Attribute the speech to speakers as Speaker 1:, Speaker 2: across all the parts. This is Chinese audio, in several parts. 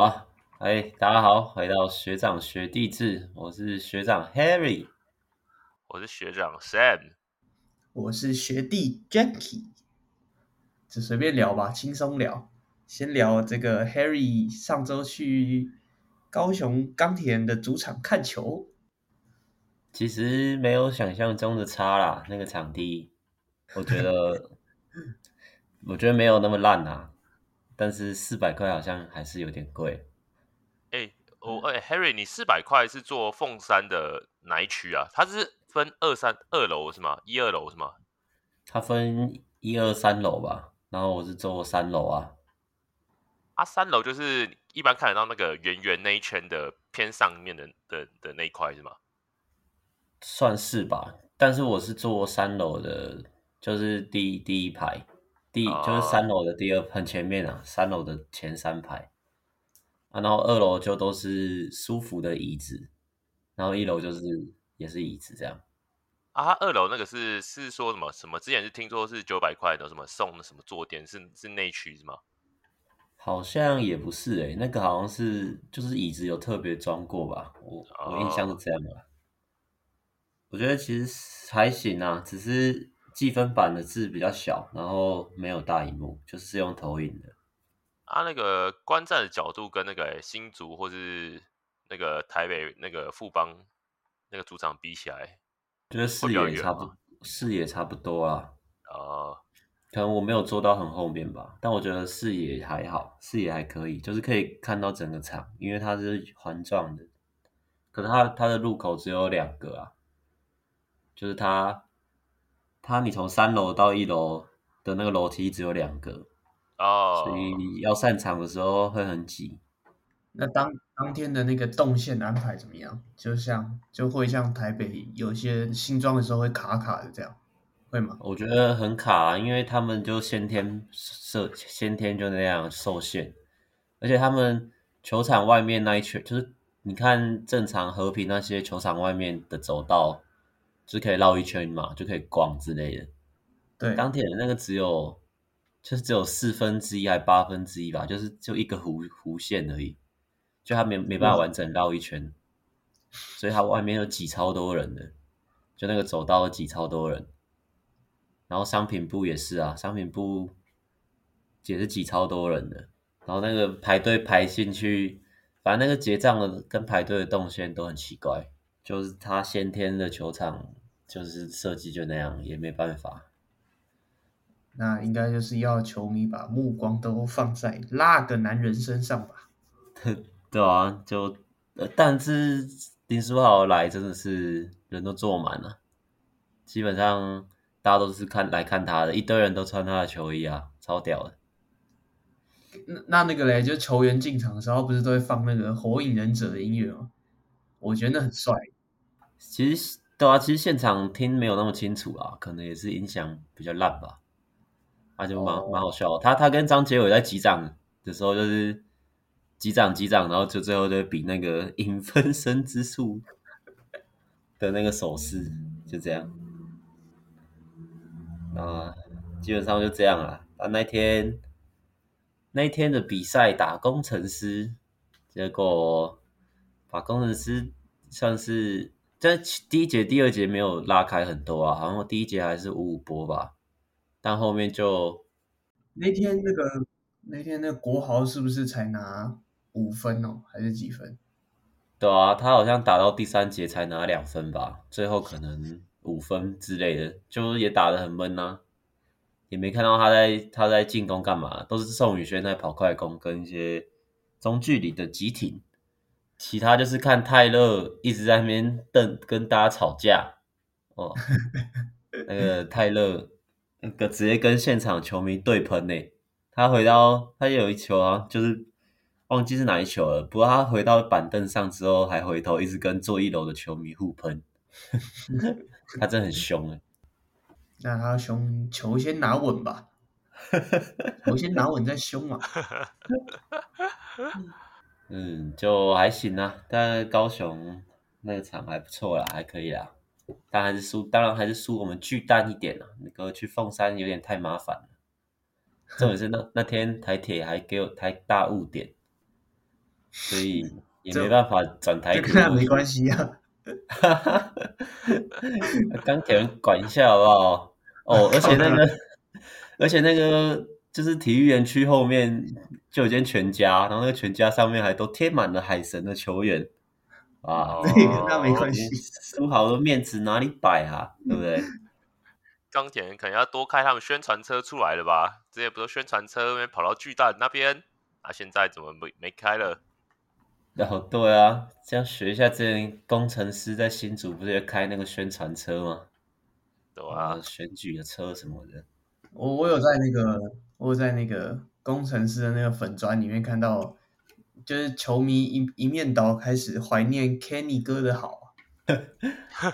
Speaker 1: 好，哎，大家好，回到学长学弟制，我是学长 Harry，
Speaker 2: 我是学长 Sam，
Speaker 3: 我是学弟 Jackie，就随便聊吧，轻松聊，先聊这个 Harry 上周去高雄钢铁人的主场看球，
Speaker 1: 其实没有想象中的差啦，那个场地，我觉得，我觉得没有那么烂啊。但是四百块好像还是有点贵。
Speaker 2: 哎、欸，我、欸、哎，Harry，你四百块是坐凤山的哪一区啊？它是分二三二楼是吗？一二楼是吗？
Speaker 1: 它分一二三楼吧。然后我是坐三楼啊。
Speaker 2: 啊，三楼就是一般看得到那个圆圆那一圈的偏上面的的的那一块是吗？
Speaker 1: 算是吧。但是我是坐三楼的，就是第一第一排。第就是三楼的第二很前面啊，三楼的前三排啊，然后二楼就都是舒服的椅子，然后一楼就是也是椅子这样。
Speaker 2: 啊，二楼那个是是说什么什么？之前是听说是九百块的什么送的什么坐垫，是是内区是吗？
Speaker 1: 好像也不是诶、欸，那个好像是就是椅子有特别装过吧，我我印象是这样的。我觉得其实还行啊，只是。积分板的字比较小，然后没有大荧幕，就是用投影的。
Speaker 2: 啊，那个观战的角度跟那个新竹或是那个台北那个富邦那个主场比起来，
Speaker 1: 觉得视野差不视野差不多啊。
Speaker 2: 呃，
Speaker 1: 可能我没有坐到很后面吧，但我觉得视野还好，视野还可以，就是可以看到整个场，因为它是环状的。可是它它的入口只有两个啊，就是它。它你从三楼到一楼的那个楼梯只有两个
Speaker 2: 哦，
Speaker 1: 所以你要散场的时候会很挤。
Speaker 3: 那当当天的那个动线安排怎么样？就像就会像台北有些新装的时候会卡卡的这样，会吗？
Speaker 1: 我觉得很卡，因为他们就先天设先天就那样受限，而且他们球场外面那一圈，就是你看正常和平那些球场外面的走道。就可以绕一圈嘛，就可以逛之类的。
Speaker 3: 对，
Speaker 1: 钢铁的那个只有，就是只有四分之一还八分之一吧，就是就一个弧弧线而已，就它没没办法完整绕一圈，嗯、所以它外面有挤超多人的，就那个走道挤超多人。然后商品部也是啊，商品部也是挤超多人的。然后那个排队排进去，反正那个结账的跟排队的动线都很奇怪，就是他先天的球场。就是设计就那样，也没办法。
Speaker 3: 那应该就是要球迷把目光都放在那个男人身上吧？
Speaker 1: 对啊，就但是林书豪来真的是人都坐满了，基本上大家都是看来看他的，一堆人都穿他的球衣啊，超屌的。
Speaker 3: 那那那个嘞，就球员进场的时候不是都会放那个火影忍者的音乐吗？我觉得那很帅。
Speaker 1: 其实。对啊，其实现场听没有那么清楚啊，可能也是音响比较烂吧。那、啊、就蛮、oh. 蛮好笑。他他跟张杰伟在击掌的时候，就是击掌击掌，然后就最后就比那个影分身之术的那个手势，就这样。啊，基本上就这样了。啊，那天那天的比赛打工程师，结果把工程师算是。在第一节、第二节没有拉开很多啊，好像第一节还是五五波吧，但后面就
Speaker 3: 那天那个那天那个国豪是不是才拿五分哦，还是几分？
Speaker 1: 对啊，他好像打到第三节才拿两分吧，最后可能五分之类的，就也打得很闷啊，也没看到他在他在进攻干嘛，都是宋宇轩在跑快攻跟一些中距离的急停。其他就是看泰勒一直在那边瞪，跟大家吵架哦。那个泰勒那个直接跟现场球迷对喷呢。他回到他有一球啊，就是忘记是哪一球了。不过他回到板凳上之后，还回头一直跟坐一楼的球迷互喷。他真的很凶哎。
Speaker 3: 那他凶，球先拿稳吧。球先拿稳再凶嘛。
Speaker 1: 嗯，就还行啊，但高雄那个场还不错啦，还可以啦，但还是输，当然还是输我们巨蛋一点啦。那个去凤山有点太麻烦了，重点是那那天台铁还给我台大误点，所以也没办法转台股，
Speaker 3: 跟他没关系啊。
Speaker 1: 钢铁人管一下好不好？哦，而且那个，而且那个就是体育园区后面就有间全家，然后那个全家上面还都贴满了海神的球员啊。
Speaker 3: 对，跟他没关系。
Speaker 1: 书豪的面子哪里摆啊？对不对？
Speaker 2: 钢铁人可能要多开他们宣传车出来了吧？之前不是宣传车那边跑到巨蛋那边，啊，现在怎么没没开了？
Speaker 1: 哦，对啊，这样学一下，之前工程师在新竹不是也开那个宣传车吗？
Speaker 2: 对啊，
Speaker 1: 选举的车什么的。
Speaker 3: 我我有在那个，我在那个工程师的那个粉砖里面看到，就是球迷一一面倒开始怀念 Kenny 哥的好。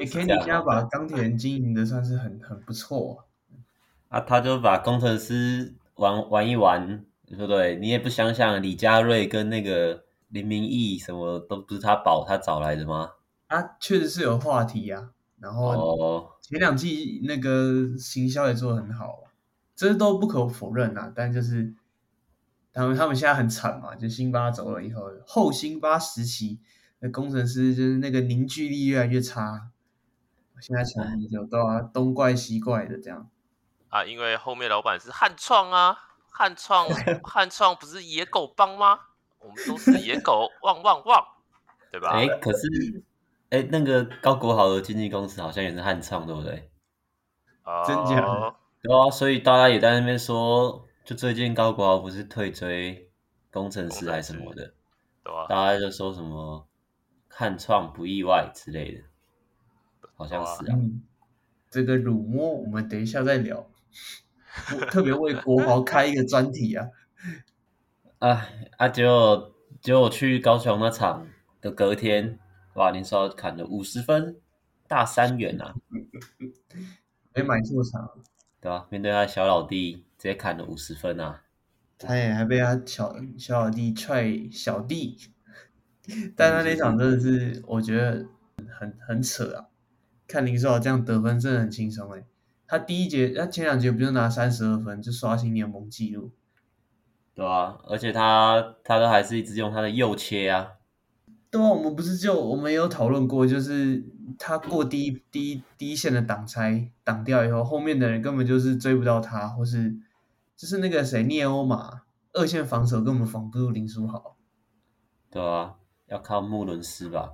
Speaker 3: Kenny 家把钢铁人经营的算是很很不错啊。
Speaker 1: 啊，他就把工程师玩玩一玩，对不对？你也不想想李佳瑞跟那个。林明义什么都不是他保他找来的吗？
Speaker 3: 啊，确实是有话题呀、啊。然后前两季那个行销也做得很好，这都不可否认啊。但就是他们他们现在很惨嘛，就辛巴走了以后，后辛巴时期的工程师就是那个凝聚力越来越差。现在球迷就都要东怪西怪的这样
Speaker 2: 啊，因为后面老板是汉创啊，汉创 汉创不是野狗帮吗？我们都是野狗，汪汪汪，对吧？
Speaker 1: 哎，可是，哎，那个高国豪的经纪公司好像也是汉创，对不对？
Speaker 2: 啊，
Speaker 3: 真假？
Speaker 1: 对啊，所以大家也在那边说，就最近高国豪不是退追工程师还是什么的，
Speaker 2: 对啊，
Speaker 1: 大家就说什么看创不意外之类的，好像是啊。
Speaker 3: 嗯，这个辱没我们等一下再聊，特别为国豪 开一个专题啊。
Speaker 1: 啊啊！结果结果我去高雄那场的隔天，哇！林书豪砍了五十分，大三元啊！
Speaker 3: 没买错场，
Speaker 1: 对吧？面对他小老弟，直接砍了五十分啊！
Speaker 3: 他也还被他小小老弟踹小弟，但他那场真的是我觉得很很扯啊！看林书豪这样得分真的很轻松诶，他第一节他前两节不就拿三十二分就刷新联盟纪录？
Speaker 1: 对啊，而且他他都还是一直用他的右切啊。
Speaker 3: 对啊，我们不是就我们也有讨论过，就是他过第一第一第一线的挡拆挡掉以后，后面的人根本就是追不到他，或是就是那个谁聂欧马二线防守根本防不住林书豪。
Speaker 1: 对啊，要靠穆伦斯吧？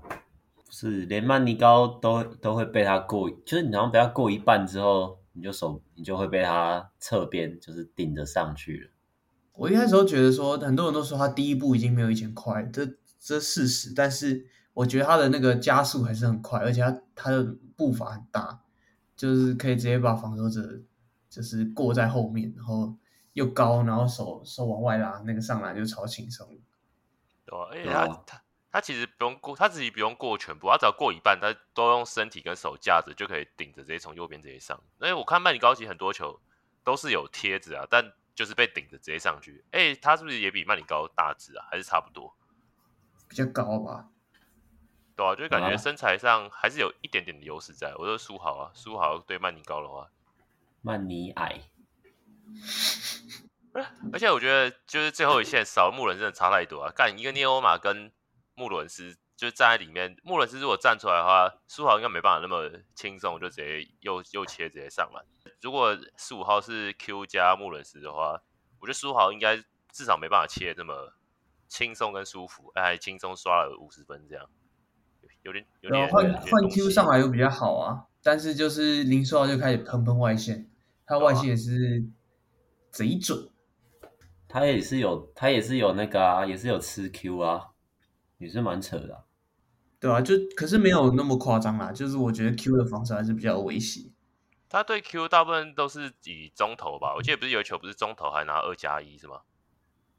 Speaker 1: 不是，连曼尼高都都会被他过，就是你好像被他过一半之后，你就手你就会被他侧边就是顶着上去了。
Speaker 3: 我一开始都觉得说，很多人都说他第一步已经没有以前快，这这事实。但是我觉得他的那个加速还是很快，而且他他的步伐很大，就是可以直接把防守者就是过在后面，然后又高，然后手手往外拉，那个上来就超轻松。
Speaker 2: 对啊，而且他他他其实不用过，他自己不用过全部，他只要过一半，他都用身体跟手架着就可以顶着直接从右边直接上。因为我看曼尼高级很多球都是有贴子啊，但。就是被顶着直接上去，哎、欸，他是不是也比曼尼高大只啊？还是差不多？
Speaker 3: 比较高吧。
Speaker 2: 对啊，就感觉身材上还是有一点点的优势在。我说书豪啊，书豪对曼尼高的话，
Speaker 1: 曼尼矮。
Speaker 2: 而且我觉得就是最后一线少了穆伦真的差太多啊！干一个涅欧马跟穆伦斯。就站在里面，穆伦斯如果站出来的话，书豪应该没办法那么轻松就直接右右切直接上篮。如果十五号是 Q 加穆伦斯的话，我觉得书豪应该至少没办法切这么轻松跟舒服，还轻松刷了五十分这样，有点有点
Speaker 3: 换换 Q 上来又比较好啊。但是就是林书豪就开始喷喷外线，他外线也是贼准，
Speaker 1: 他也是有他也是有那个啊，也是有吃 Q 啊，也是蛮扯的啊。
Speaker 3: 对啊，就可是没有那么夸张啦，就是我觉得 Q 的防守还是比较有威胁。
Speaker 2: 他对 Q 大部分都是以中投吧，我记得不是有一球不是中投还拿二加一是吗？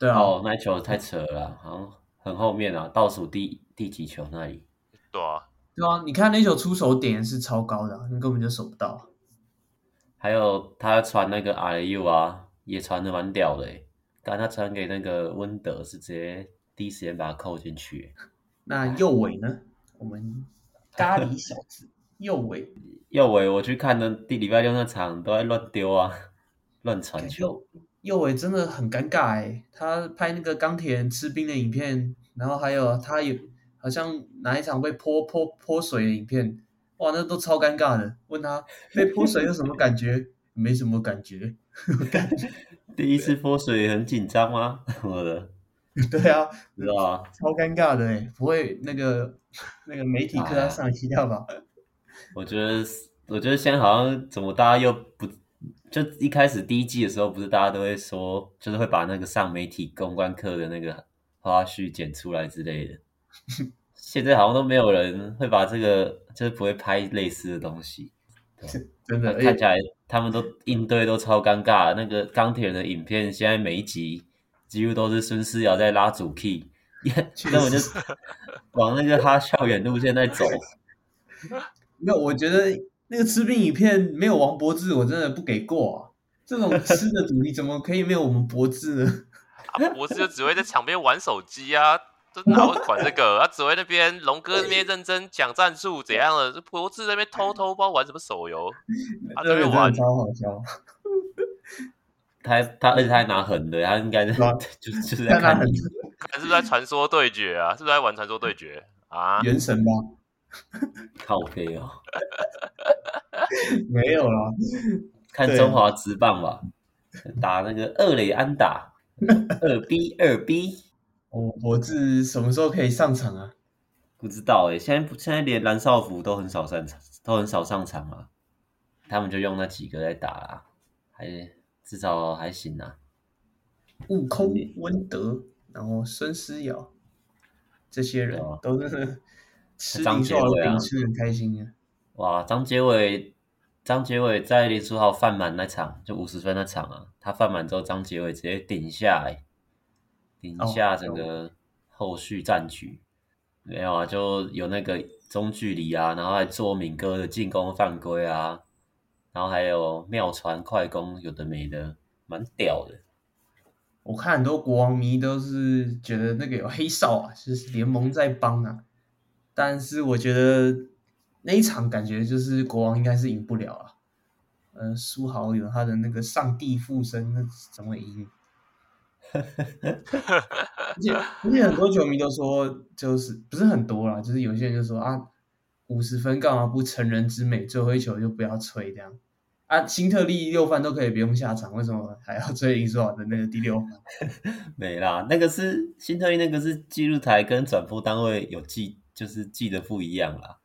Speaker 3: 对啊，
Speaker 1: 哦，那球太扯了，好像很后面啊，倒数第第几球那里。
Speaker 2: 对啊，
Speaker 3: 对啊，你看那球出手点是超高的，你根本就守不到。
Speaker 1: 还有他传那个 RU 啊，也传的蛮屌的，刚才他传给那个温德是直接第一时间把他扣进去。
Speaker 3: 那右尾呢？我们咖喱小子 右尾，
Speaker 1: 右尾，我去看的第礼拜六那场都在乱丢啊，乱传球。
Speaker 3: 右伟真的很尴尬哎，他拍那个钢铁人吃冰的影片，然后还有他有好像哪一场被泼泼泼水的影片，哇，那都超尴尬的。问他 被泼水有什么感觉？没什么感觉。
Speaker 1: 第一次泼水很紧张吗？我的。
Speaker 3: 对啊，
Speaker 1: 知道啊，
Speaker 3: 超尴尬的哎，不会那个那个媒体课要上一下吧？
Speaker 1: 我觉得，我觉得现在好像怎么大家又不就一开始第一季的时候，不是大家都会说，就是会把那个上媒体公关课的那个花絮剪出来之类的。现在好像都没有人会把这个，就是不会拍类似的东西。
Speaker 3: 真的，
Speaker 1: 看起来他们都应对都超尴尬。那个钢铁人的影片，现在每一集。几乎都是孙思瑶在拉主 key，根本就往那个他校园路线在走。
Speaker 3: 没有，我觉得那个吃饼影片没有王柏智，我真的不给过啊！这种吃的主题怎么可以没有我们柏智呢？
Speaker 2: 啊，柏智就只会在场边玩手机啊，都 哪会管这个？他只会那边龙哥那边认真讲战术怎样的，柏智那边偷偷不知道玩什么手游，他这边玩
Speaker 3: 超好笑。
Speaker 1: 他他而且他还拿狠的，他应该是就就是在看你，
Speaker 2: 是不是在传说对决啊？是不是在玩传说对决啊？
Speaker 3: 原神吧，
Speaker 1: 靠背哦，
Speaker 3: 没有啦，
Speaker 1: 看中华职棒吧，打那个二垒安打，二 B 二 B，
Speaker 3: 我我是什么时候可以上场啊？
Speaker 1: 不知道哎、欸，现在现在连蓝少福都很少上场，都很少上场啊，他们就用那几个在打啦，还。至少还行啊。
Speaker 3: 悟空、温德，然后孙思瑶，这些人都是吃林书豪的饼吃很开心啊。
Speaker 1: 哇，张杰伟，张杰伟在林书豪犯满那场，就五十分那场啊，他犯满之后，张杰伟直接顶下来，顶下整个后续战局。哦、没有啊，就有那个中距离啊，然后还做敏哥的进攻犯规啊。然后还有妙传快攻，有的没的，蛮屌的。
Speaker 3: 我看很多国王迷都是觉得那个有黑哨啊，就是联盟在帮啊。但是我觉得那一场感觉就是国王应该是赢不了啊。呃，书豪有他的那个上帝附身，那怎么赢？而且而且很多球迷都说，就是不是很多啦，就是有些人就说啊。五十分干嘛不成人之美？最后一球就不要吹这样啊！辛特利六犯都可以不用下场，为什么还要吹林书豪的那个第六？
Speaker 1: 没啦，那个是辛特利，那个是记录台跟转播单位有记，就是记得不一样啦。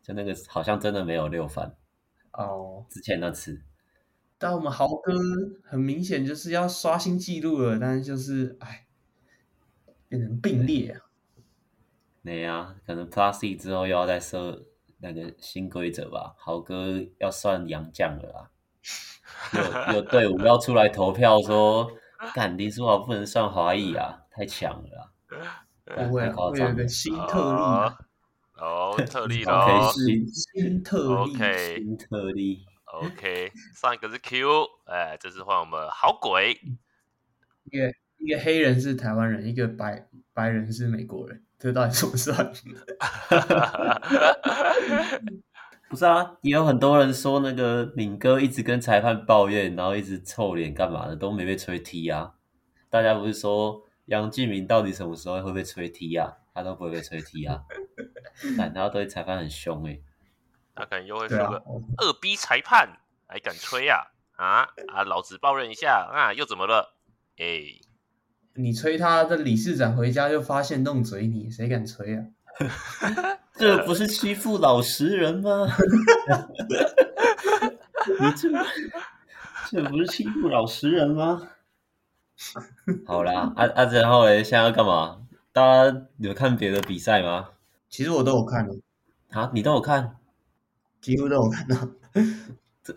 Speaker 1: 就那个好像真的没有六番
Speaker 3: 哦。
Speaker 1: 之前那次，
Speaker 3: 但我们豪哥很明显就是要刷新记录了，但是就是哎，变成并列啊。
Speaker 1: 没啊，可能 Plus 之后又要再设那个新规则吧。豪哥要算杨将了啦，有有队伍要出来投票说，干林书豪不能算华裔啊，太强了啦。
Speaker 3: 不会，会有个新特例啊。
Speaker 2: 哦，特例咯，
Speaker 3: 新新特例
Speaker 2: ，OK，
Speaker 1: 新特例
Speaker 2: ，OK。上一个是 Q，哎，这次换我们好鬼。
Speaker 3: 一个一个黑人是台湾人，一个白白人是美国人。这到底怎么算？
Speaker 1: 不是啊，也有很多人说那个敏哥一直跟裁判抱怨，然后一直臭脸干嘛的，都没被吹踢啊。大家不是说杨继明到底什么时候会被吹踢啊？他都不会被吹踢啊，但他对裁判很凶诶、欸。
Speaker 2: 他可能又会说个二逼裁判还敢吹啊？啊啊！老子抱怨一下啊，又怎么了？哎、欸。
Speaker 3: 你吹他的理事长回家就发现弄嘴你，谁敢吹啊？
Speaker 1: 这不是欺负老实人吗？你这这不是欺负老实人吗？好啦，啊啊，然后嘞，现在要干嘛？大家有看别的比赛吗？
Speaker 3: 其实我都有看的。
Speaker 1: 啊，你都有看？
Speaker 3: 几乎都有看到。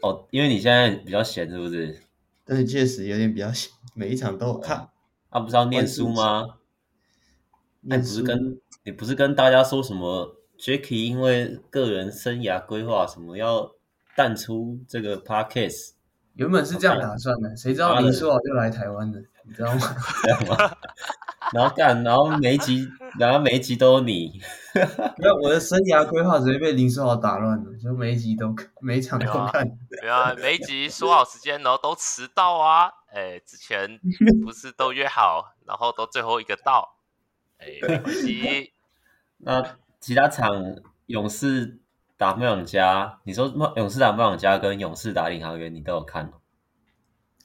Speaker 1: 哦，因为你现在比较闲，是不是？
Speaker 3: 但是确实有点比较闲，每一场都有看。
Speaker 1: 他、啊、不是要念书吗？那不是跟你不是跟大家说什么？Jacky 因为个人生涯规划，什么要淡出这个 Podcast？
Speaker 3: 原本是这样打算的，谁知道林书豪就来台湾了，你知道
Speaker 1: 吗？然后干，然后每一集，然后每一集都有你。
Speaker 3: 没有，我的生涯规划直接被林书豪打乱了，就每一集都 每一场都看。
Speaker 2: 对啊，每一集说好时间，然后都迟到啊。哎，之前不是都约好，然后都最后一个到。哎，没关系。
Speaker 1: 那其他场勇士打梦想家，你说勇士打梦想家跟勇士打领航员，你都有看？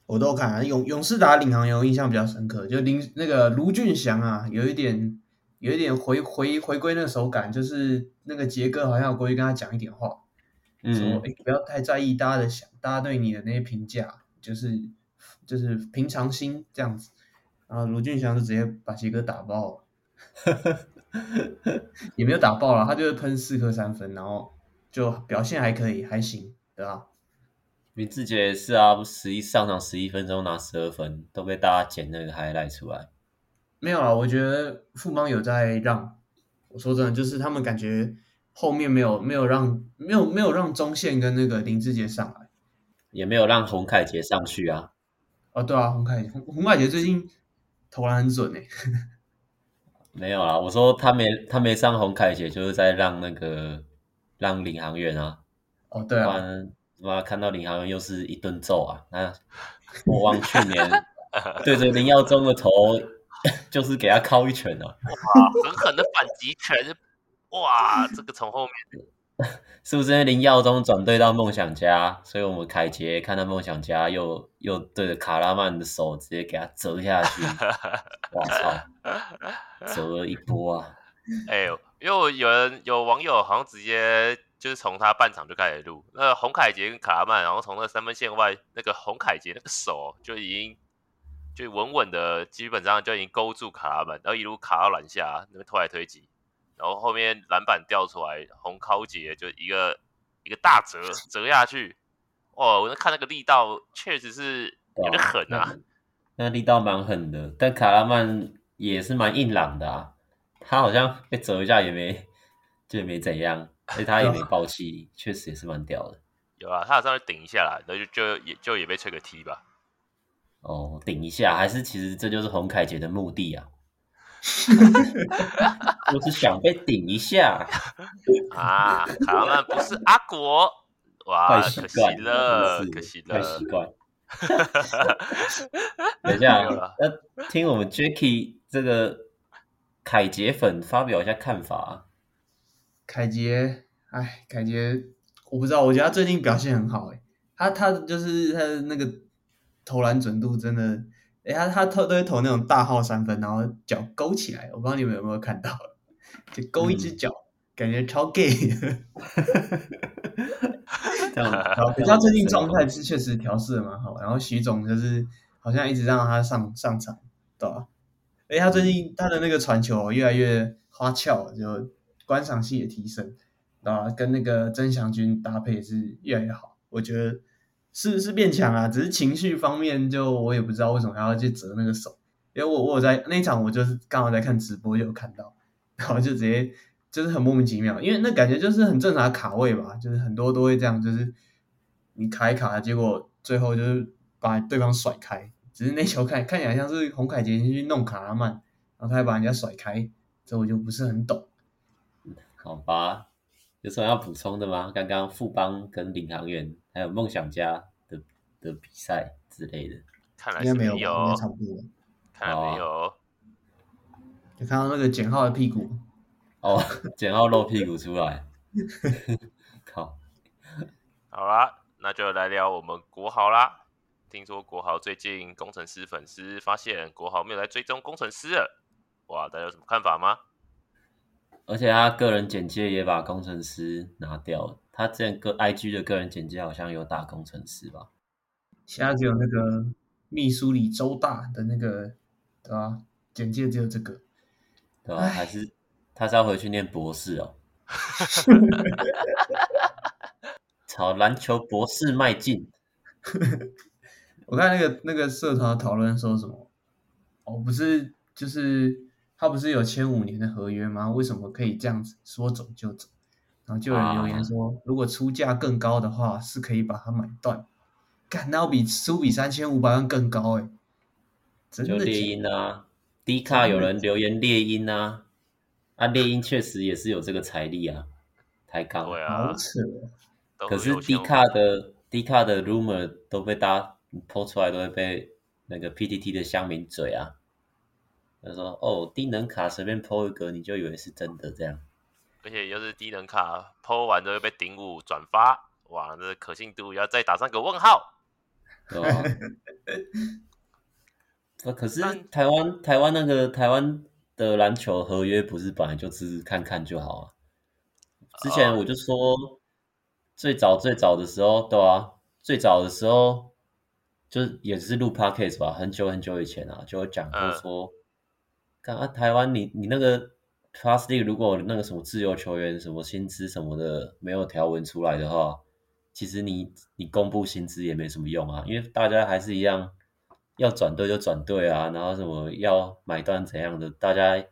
Speaker 3: 我都有看啊。勇勇士打领航员，我印象比较深刻，就林那个卢俊祥啊，有一点有一点回回回归那个手感，就是那个杰哥好像有过去跟他讲一点话，嗯、说哎不要太在意大家的想，大家对你的那些评价，就是就是平常心这样子。然后卢俊祥就直接把杰哥打爆了，也没有打爆了，他就是喷四颗三分，然后就表现还可以，还行，对吧？
Speaker 1: 林志杰也是啊，十一上场十一分钟拿十二分，都被大家剪那个 highlight 出来。
Speaker 3: 没有啊，我觉得富邦有在让。我说真的，就是他们感觉后面没有没有让没有没有让中线跟那个林志杰上来，
Speaker 1: 也没有让洪凯杰上去啊。
Speaker 3: 哦，对啊，洪凯洪洪凯杰最近。投篮很准哎，
Speaker 1: 没有啊，我说他没他没上洪凯杰，就是在让那个让领航员啊。
Speaker 3: 哦，对啊，
Speaker 1: 妈看到领航员又是一顿揍啊！那我忘去年 对着林耀宗的头，就是给他敲一拳啊！
Speaker 2: 哇，狠狠的反击拳！哇，这个从后面。
Speaker 1: 是不是因为林耀宗转队到梦想家，所以我们凯杰看到梦想家又又对着卡拉曼的手直接给他折下去，我操，折了一波啊！
Speaker 2: 哎呦，因为有人有网友好像直接就是从他半场就开始录，那洪凯杰跟卡拉曼，然后从那三分线外，那个洪凯杰那个手就已经就稳稳的，基本上就已经勾住卡拉曼，然后一路卡到篮下，那边推来推挤。然后后面篮板掉出来，洪考杰就一个一个大折折下去，哇！我看那个力道确实是有点狠啊，
Speaker 1: 那，那力道蛮狠的。但卡拉曼也是蛮硬朗的啊，他好像被折一下也没就也没怎样，所以他也没爆气，确实也是蛮屌的。
Speaker 2: 有啊，他好像顶一下啦，然后就就也就也被吹个 T 吧。
Speaker 1: 哦，顶一下，还是其实这就是洪凯杰的目的啊。我是想被顶一下
Speaker 2: 啊！他们不是阿国，哇，可惜了，可惜了，
Speaker 1: 太习惯。等一下，那听我们 Jacky 这个凯杰粉发表一下看法。
Speaker 3: 凯杰，哎，凯杰，我不知道，我觉得他最近表现很好，哎，他他就是他的那个投篮准度真的。哎，他他投都会投那种大号三分，然后脚勾起来，我不知道你们有没有看到，就勾一只脚，嗯、感觉超 gay。这样，可是他最近状态是确实调试的蛮好，然后徐总就是好像一直让他上上场，对吧？哎，他最近他的那个传球越来越花俏，就观赏性也提升，对吧？跟那个曾祥军搭配是越来越好，我觉得。是是变强啊，只是情绪方面就我也不知道为什么还要去折那个手，因为我我在那场我就是刚好在看直播就有看到，然后就直接就是很莫名其妙，因为那感觉就是很正常的卡位吧，就是很多都会这样，就是你卡一卡，结果最后就是把对方甩开，只是那球看看起来像是洪凯杰去弄卡拉曼，然后他还把人家甩开，这我就不是很懂。
Speaker 1: 好吧。有什么要补充的吗？刚刚富邦跟领航员还有梦想家的的比赛之类的，
Speaker 2: 看来是没有，
Speaker 3: 应该差不多。
Speaker 2: 看来没有，
Speaker 3: 就看到那个简浩的屁股。
Speaker 1: 哦，简浩露屁股出来。靠！
Speaker 2: 好啦，那就来聊我们国豪啦。听说国豪最近工程师粉丝发现国豪没有来追踪工程师了，哇，大家有什么看法吗？
Speaker 1: 而且他个人简介也把工程师拿掉了。他之前个 IG 的个人简介好像有打工程师吧？
Speaker 3: 现在只有那个密苏里州大的那个，对吧？简介只有这个，
Speaker 1: 对吧？还是他是要回去念博士哦？朝篮球博士迈进。
Speaker 3: 我看那个那个社团讨论说什么？哦，不是，就是。他不是有签五年的合约吗？为什么可以这样子说走就走？然后就有人留言说，啊、如果出价更高的话，是可以把它买断。干，那要比出比三千五百万更高哎！真的假的？
Speaker 1: 就猎鹰啊，D 卡有人留言猎鹰啊，啊猎鹰确实也是有这个财力啊，抬杠。
Speaker 2: 对啊，
Speaker 3: 好扯。
Speaker 1: 可是 D 卡的 D 卡的 rumor 都被大家抛出来，都会被那个 PTT 的乡民嘴啊。他说：“哦，低能卡随便 PO 一个，你就以为是真的这样。”
Speaker 2: 而且又是低能卡，PO 完之后又被顶五转发，哇，这可信度要再打上个问号。
Speaker 1: 对啊？可是台湾台湾那个台湾的篮球合约不是本来就只是看看就好啊？之前我就说，最早最早的时候，对啊，最早的时候就是也是录 podcast 吧，很久很久以前啊，就有讲过说，看啊，台湾你你那个。League 如果那个什么自由球员什么薪资什么的没有条文出来的话，其实你你公布薪资也没什么用啊，因为大家还是一样要转队就转队啊，然后什么要买断怎样的，大家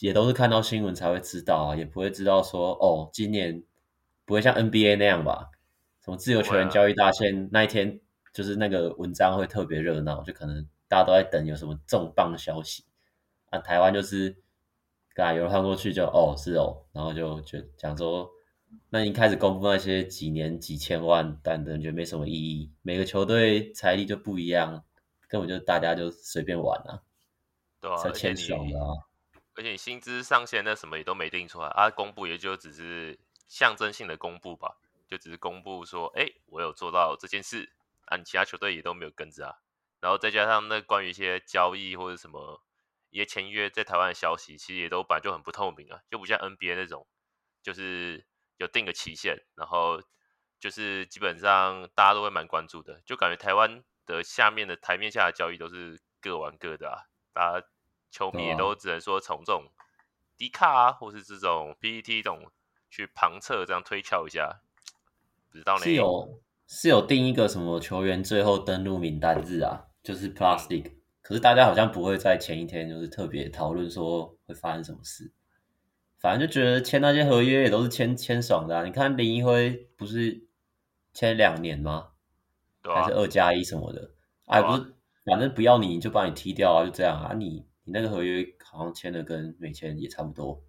Speaker 1: 也都是看到新闻才会知道啊，也不会知道说哦，今年不会像 NBA 那样吧，什么自由球员交易大限那一天就是那个文章会特别热闹，就可能大家都在等有什么重磅消息啊，台湾就是。啊，有人看过去就哦是哦，然后就就讲说，那一开始公布那些几年几千万，但感觉没什么意义。每个球队财力就不一样，根本就大家就随便玩啊，
Speaker 2: 对啊，
Speaker 1: 签爽的啊。
Speaker 2: 而且你薪资上限那什么也都没定出来啊，公布也就只是象征性的公布吧，就只是公布说，哎，我有做到这件事，啊，你其他球队也都没有跟着啊。然后再加上那关于一些交易或者什么。一些签约在台湾的消息，其实也都本来就很不透明啊，就不像 NBA 那种，就是有定个期限，然后就是基本上大家都会蛮关注的，就感觉台湾的下面的台面下的交易都是各玩各的啊，大家球迷也都只能说从这种 D 卡啊，或是这种 PTT 这种去旁侧这样推敲一下，不知道呢？
Speaker 1: 是有是有定一个什么球员最后登录名单日啊，就是 Plus League。可是大家好像不会在前一天就是特别讨论说会发生什么事，反正就觉得签那些合约也都是签签爽的啊。你看林一辉不是签两年吗？对啊，还是二加一什么的？哎，不是，反正不要你就把你踢掉啊，就这样啊。你你那个合约好像签的跟没签也差不多。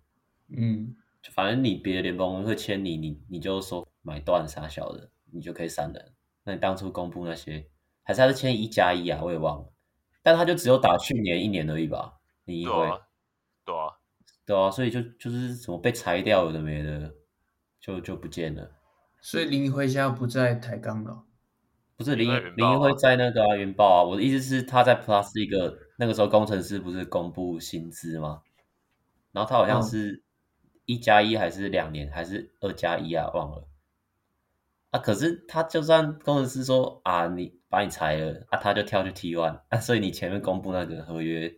Speaker 3: 嗯，
Speaker 1: 就反正你别的联盟会签你，你你就说买断啥小的，你就可以闪人。那你当初公布那些，还是还是签一加一啊？我也忘了。但他就只有打去年一年而已吧，林一辉，
Speaker 2: 对啊，对啊，
Speaker 1: 对啊，所以就就是什么被裁掉了的没的，就就不见了。
Speaker 3: 所以林一辉现在不在台钢了，
Speaker 1: 不是林林一辉在那个啊云豹啊。我的意思是他在 Plus 一个那个时候工程师不是公布薪资吗？然后他好像是一加一还是两年还是二加一啊？忘了。啊，可是他就算工程师说啊你。把你裁了啊，他就跳去 T1 啊，所以你前面公布那个合约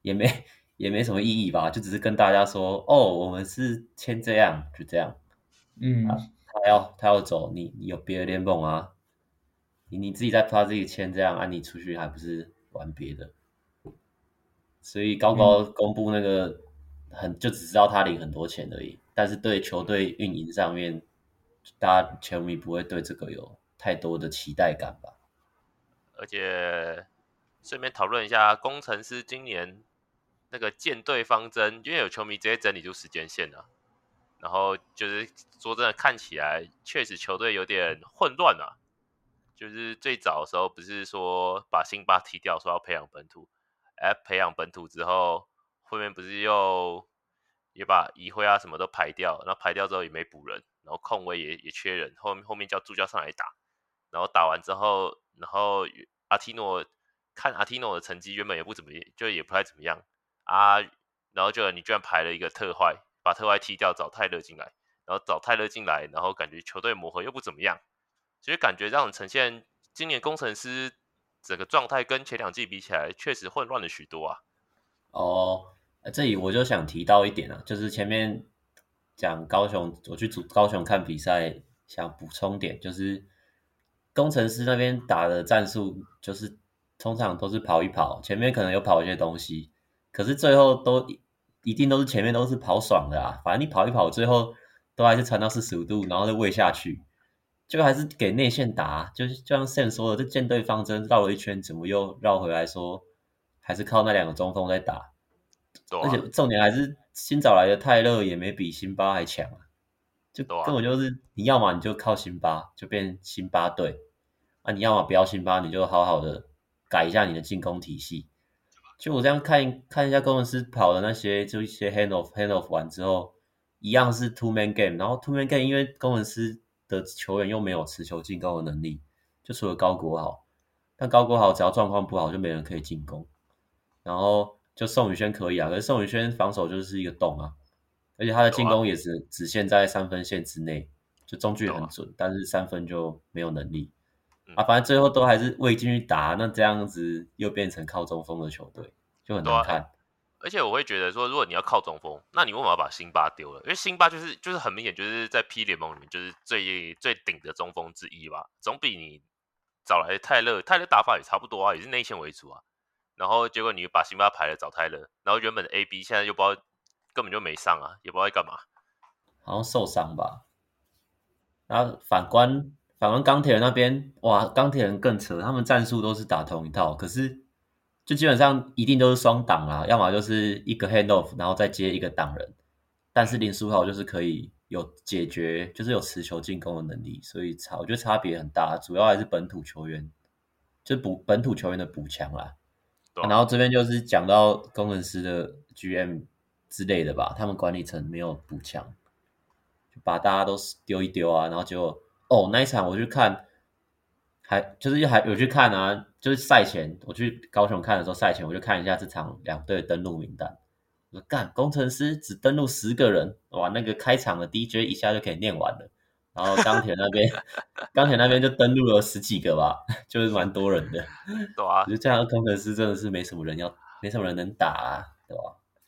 Speaker 1: 也没也没什么意义吧？就只是跟大家说哦，我们是签这样，就这样。
Speaker 3: 嗯，
Speaker 1: 啊、他要他要走，你你有别的联盟啊？你你自己在他自己签这样啊，你出去还不是玩别的？所以高高公布那个很、嗯、就只知道他领很多钱而已，但是对球队运营上面，大家球迷不会对这个有太多的期待感吧。
Speaker 2: 而且顺便讨论一下，工程师今年那个建队方针，因为有球迷直接整理出时间线了，然后就是说真的，看起来确实球队有点混乱啊。就是最早的时候不是说把辛巴踢掉，说要培养本土，哎，培养本土之后，后面不是又也把移辉啊什么都排掉，然后排掉之后也没补人，然后控卫也也缺人，后面后面叫助教上来打，然后打完之后。然后阿提诺看阿提诺的成绩原本也不怎么，就也不太怎么样啊。然后就你居然排了一个特坏，把特坏踢掉，找泰勒进来，然后找泰勒进来，然后感觉球队磨合又不怎么样，所以感觉让人呈现今年工程师整个状态跟前两季比起来，确实混乱了许多啊。
Speaker 1: 哦，这里我就想提到一点啊，就是前面讲高雄，我去主高雄看比赛，想补充点就是。工程师那边打的战术就是通常都是跑一跑，前面可能有跑一些东西，可是最后都一定都是前面都是跑爽的啊。反正你跑一跑，最后都还是传到四十五度，然后再喂下去，就还是给内线打。就是就像 Sam 说的，这舰队方针绕了一圈，怎么又绕回来说还是靠那两个中锋在打？啊、而且重点还是新找来的泰勒也没比辛巴还强啊，就根本就是你要么你就靠辛巴，就变辛巴队。那、啊、你要么不要辛巴，你就好好的改一下你的进攻体系。就我这样看看一下工程师跑的那些，就一些 hand off hand off 完之后，一样是 two man game，然后 two man game 因为工程师的球员又没有持球进攻的能力，就除了高国豪，但高国豪只要状况不好就没人可以进攻，然后就宋宇轩可以啊，可是宋宇轩防守就是一个洞啊，而且他的进攻也是只限在三分线之内，就中距很准，但是三分就没有能力。啊，反正最后都还是未进去打，那这样子又变成靠中锋的球队，就很难看。
Speaker 2: 而且我会觉得说，如果你要靠中锋，那你为什么要把辛巴丢了？因为辛巴就是就是很明显就是在 P 联盟里面就是最最顶的中锋之一吧，总比你找来泰勒，泰勒打法也差不多啊，也是内线为主啊。然后结果你把辛巴排了找泰勒，然后原本的 AB 现在又不知道根本就没上啊，也不知道在干嘛，
Speaker 1: 好像受伤吧。然后反观。反观钢铁人那边，哇，钢铁人更扯，他们战术都是打同一套，可是就基本上一定都是双挡啦，要么就是一个 hand off，然后再接一个挡人。但是林书豪就是可以有解决，就是有持球进攻的能力，所以差，我觉得差别很大，主要还是本土球员，就补本土球员的补强啦。然后这边就是讲到工程师的 GM 之类的吧，他们管理层没有补强，就把大家都丢一丢啊，然后就。哦，那一场我去看，还就是还有去看啊，就是赛前我去高雄看的时候，赛前我就看一下这场两队登录名单。我说干，工程师只登录十个人，哇，那个开场的 DJ 一下就可以念完了。然后钢铁那边，钢铁那边就登录了十几个吧，就是蛮多人的。
Speaker 2: 对啊，
Speaker 1: 我觉得这样工程师真的是没什么人要，没什么人能打啊，对吧？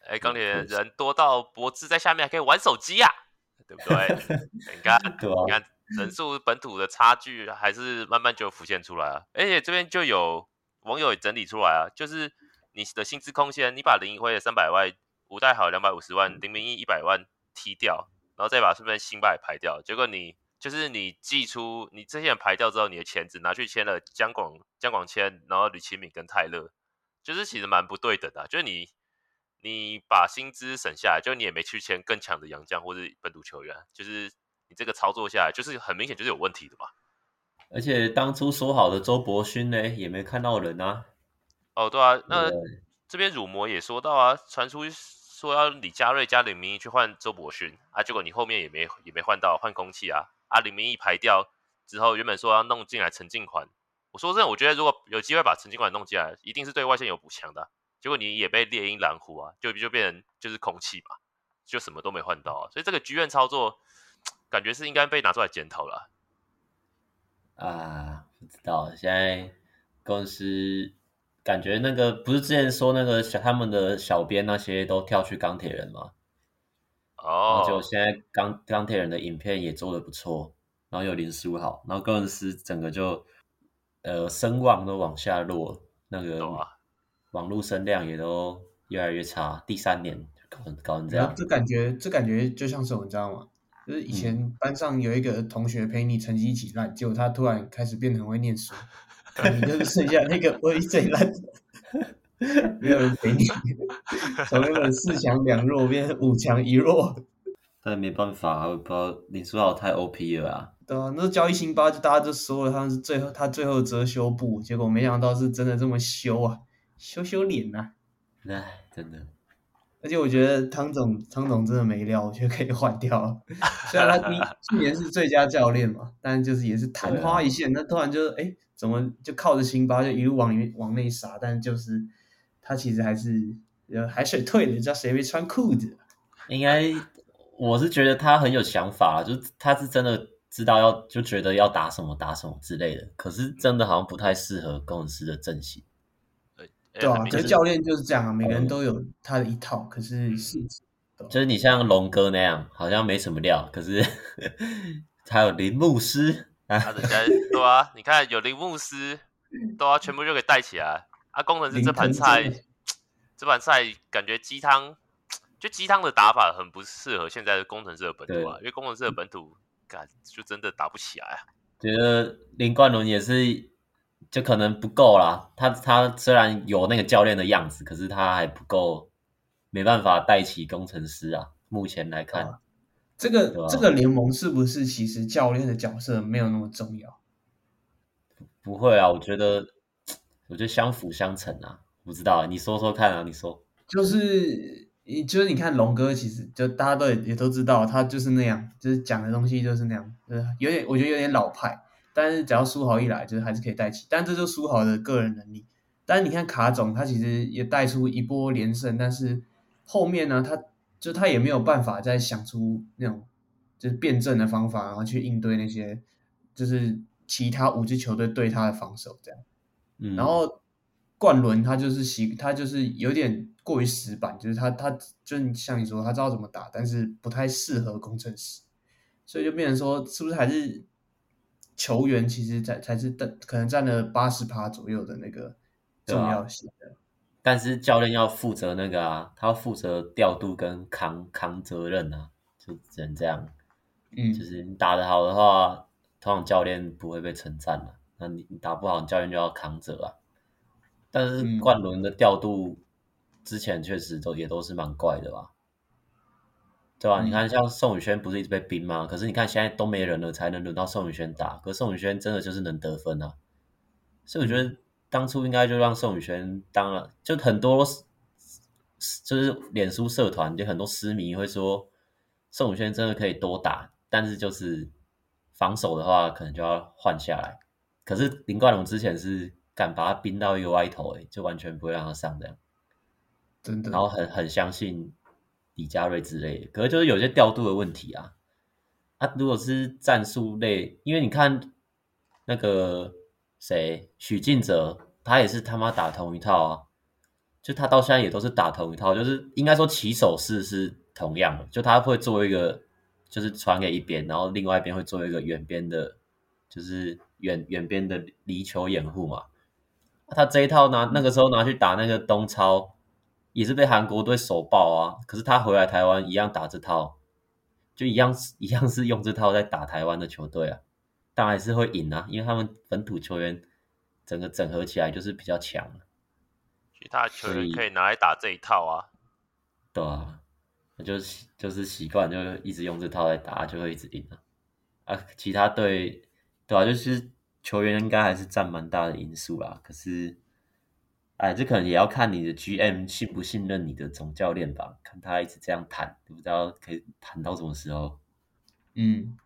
Speaker 2: 哎，钢铁人多到博智在下面还可以玩手机呀、啊，对不对？你看，对啊，你看。人数本土的差距还是慢慢就浮现出来了，而且这边就有网友也整理出来啊，就是你的薪资空间，你把林暐的三百万、吴岱豪两百五十万、林明义一百万踢掉，然后再把顺便辛巴也排掉，结果你就是你寄出你这些人排掉之后，你的钱只拿去签了江广、江广签，然后吕启敏跟泰勒，就是其实蛮不对等的啊，就是你你把薪资省下来，就你也没去签更强的洋将或者本土球员，就是。你这个操作下来，就是很明显就是有问题的嘛。
Speaker 1: 而且当初说好的周伯勋呢，也没看到人啊。
Speaker 2: 哦，对啊，那这边乳魔也说到啊，传出说要李佳瑞加林明义去换周伯勋啊，结果你后面也没也没换到换空气啊。啊，林明义排掉之后，原本说要弄进来陈静环，我说真的，我觉得如果有机会把陈静环弄进来，一定是对外线有补强的。结果你也被猎鹰拦湖啊，就就变成就是空气嘛，就什么都没换到。所以这个剧院操作。感觉是应该被拿出来检讨了
Speaker 1: 啊！不知道现在公司感觉那个不是之前说那个小他们的小编那些都跳去钢铁人吗？
Speaker 2: 哦，
Speaker 1: 就现在钢钢铁人的影片也做的不错，然后有林书豪，然后公司整个就呃声望都往下落，那个网络声量也都越来越差，第三年搞搞成这样，
Speaker 3: 这感觉这感觉就像是我，你知道吗？就是以前班上有一个同学陪你成绩一起烂，嗯、结果他突然开始变得很会念书，你就是剩下那个唯一最烂的，没有人陪你，从原本四强两弱变成五强一弱。
Speaker 1: 但没办法，我不知道林书豪太 OP 了啊。
Speaker 3: 对啊，那交易辛巴就大家就说了他是最后他最后遮羞布，结果没想到是真的这么羞啊，羞羞脸呐、啊。
Speaker 1: 唉，真的。
Speaker 3: 而且我觉得汤总汤总真的没料，我觉得可以换掉了。虽然他第去年是最佳教练嘛，但就是也是昙花一现。那、啊、突然就哎，怎么就靠着辛巴就一路往里面往内杀？但就是他其实还是呃海水退了，你知道谁没穿裤子？
Speaker 1: 应该我是觉得他很有想法，就是他是真的知道要就觉得要打什么打什么之类的。可是真的好像不太适合工程师的阵型。
Speaker 3: 对啊，可是教练就是这样啊，每个人都有他的一套。可是是，
Speaker 1: 就是你像龙哥那样，好像没什么料，可是 还有林牧师啊，
Speaker 2: 对啊，你看有林牧师，对啊全部就给带起来。啊，工程师这盘菜，这盘菜感觉鸡汤，就鸡汤的打法很不适合现在的工程师的本土啊，因为工程师的本土，感就真的打不起来啊。
Speaker 1: 觉得林冠伦也是。就可能不够啦，他他虽然有那个教练的样子，可是他还不够，没办法带起工程师啊。目前来看，啊、
Speaker 3: 这个这个联盟是不是其实教练的角色没有那么重要？
Speaker 1: 不会啊，我觉得我觉得相辅相成啊。不知道，你说说看啊，你说。
Speaker 3: 就是，你就是你看龙哥，其实就大家都也也都知道，他就是那样，就是讲的东西就是那样，就是有点我觉得有点老派。但是只要苏豪一来，就是还是可以带起。但这就是书豪的个人能力。但是你看卡总，他其实也带出一波连胜，但是后面呢，他就他也没有办法再想出那种就是辩证的方法，然后去应对那些就是其他五支球队对他的防守这样。
Speaker 1: 嗯，
Speaker 3: 然后冠伦他就是习，他就是有点过于死板，就是他他就像你说，他知道怎么打，但是不太适合工程师，所以就变成说，是不是还是球员其实才才是的，可能占了八十趴左右的那个。重要性的，
Speaker 1: 但是教练要负责那个啊，他要负责调度跟扛扛责任啊，就只能这样。
Speaker 3: 嗯，
Speaker 1: 就是你打得好的话，通常教练不会被称赞了。那你你打不好，教练就要扛责啊。但是冠伦的调度之前确实都也都是蛮怪的吧？对吧？嗯、你看像宋宇轩不是一直被冰吗？可是你看现在都没人了，才能轮到宋宇轩打。可是宋宇轩真的就是能得分啊，所以我觉得。当初应该就让宋宇轩当了，就很多就是脸书社团就很多私迷会说宋宇轩真的可以多打，但是就是防守的话可能就要换下来。可是林冠龙之前是敢把他冰到一个歪头，诶，就完全不会让他上这样，
Speaker 3: 真的。
Speaker 1: 然后很很相信李佳瑞之类的，可是就是有些调度的问题啊。啊，如果是战术类，因为你看那个。谁？许晋哲，他也是他妈打同一套啊！就他到现在也都是打同一套，就是应该说起手式是同样的，就他会做一个，就是传给一边，然后另外一边会做一个远边的，就是远远边的离球掩护嘛。他这一套拿那个时候拿去打那个东超，也是被韩国队手爆啊！可是他回来台湾一样打这套，就一样一样是用这套在打台湾的球队啊。当然还是会赢啊，因为他们本土球员整个整合起来就是比较强，
Speaker 2: 其他球员可以拿来打这一套啊。
Speaker 1: 对啊，就是就是习惯就一直用这套来打，就会一直赢啊。啊，其他队对啊，就是球员应该还是占蛮大的因素啦。可是，哎，这可能也要看你的 GM 信不信任你的总教练吧。看他一直这样谈，不知道可以谈到什么时候。
Speaker 3: 嗯。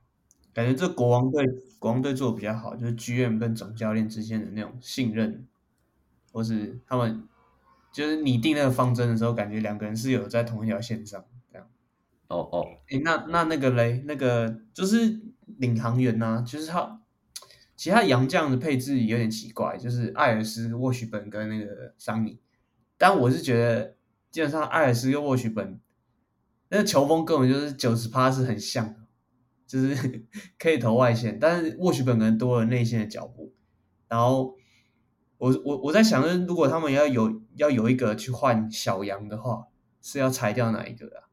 Speaker 3: 感觉这国王队国王队做的比较好，就是剧院跟总教练之间的那种信任，或是他们就是拟定那个方针的时候，感觉两个人是有在同一条线上这样。
Speaker 1: 哦哦，
Speaker 3: 诶，那那那个嘞，那个就是领航员呐、啊，就是他其他洋将的配置有点奇怪，就是艾尔斯、沃许本跟那个桑尼，但我是觉得基本上艾尔斯跟沃许本那个球风根本就是九十趴是很像的。就是 可以投外线，但是沃许本可能多了内线的脚步。然后我我我在想，如果他们要有要有一个去换小杨的话，是要裁掉哪一个啊？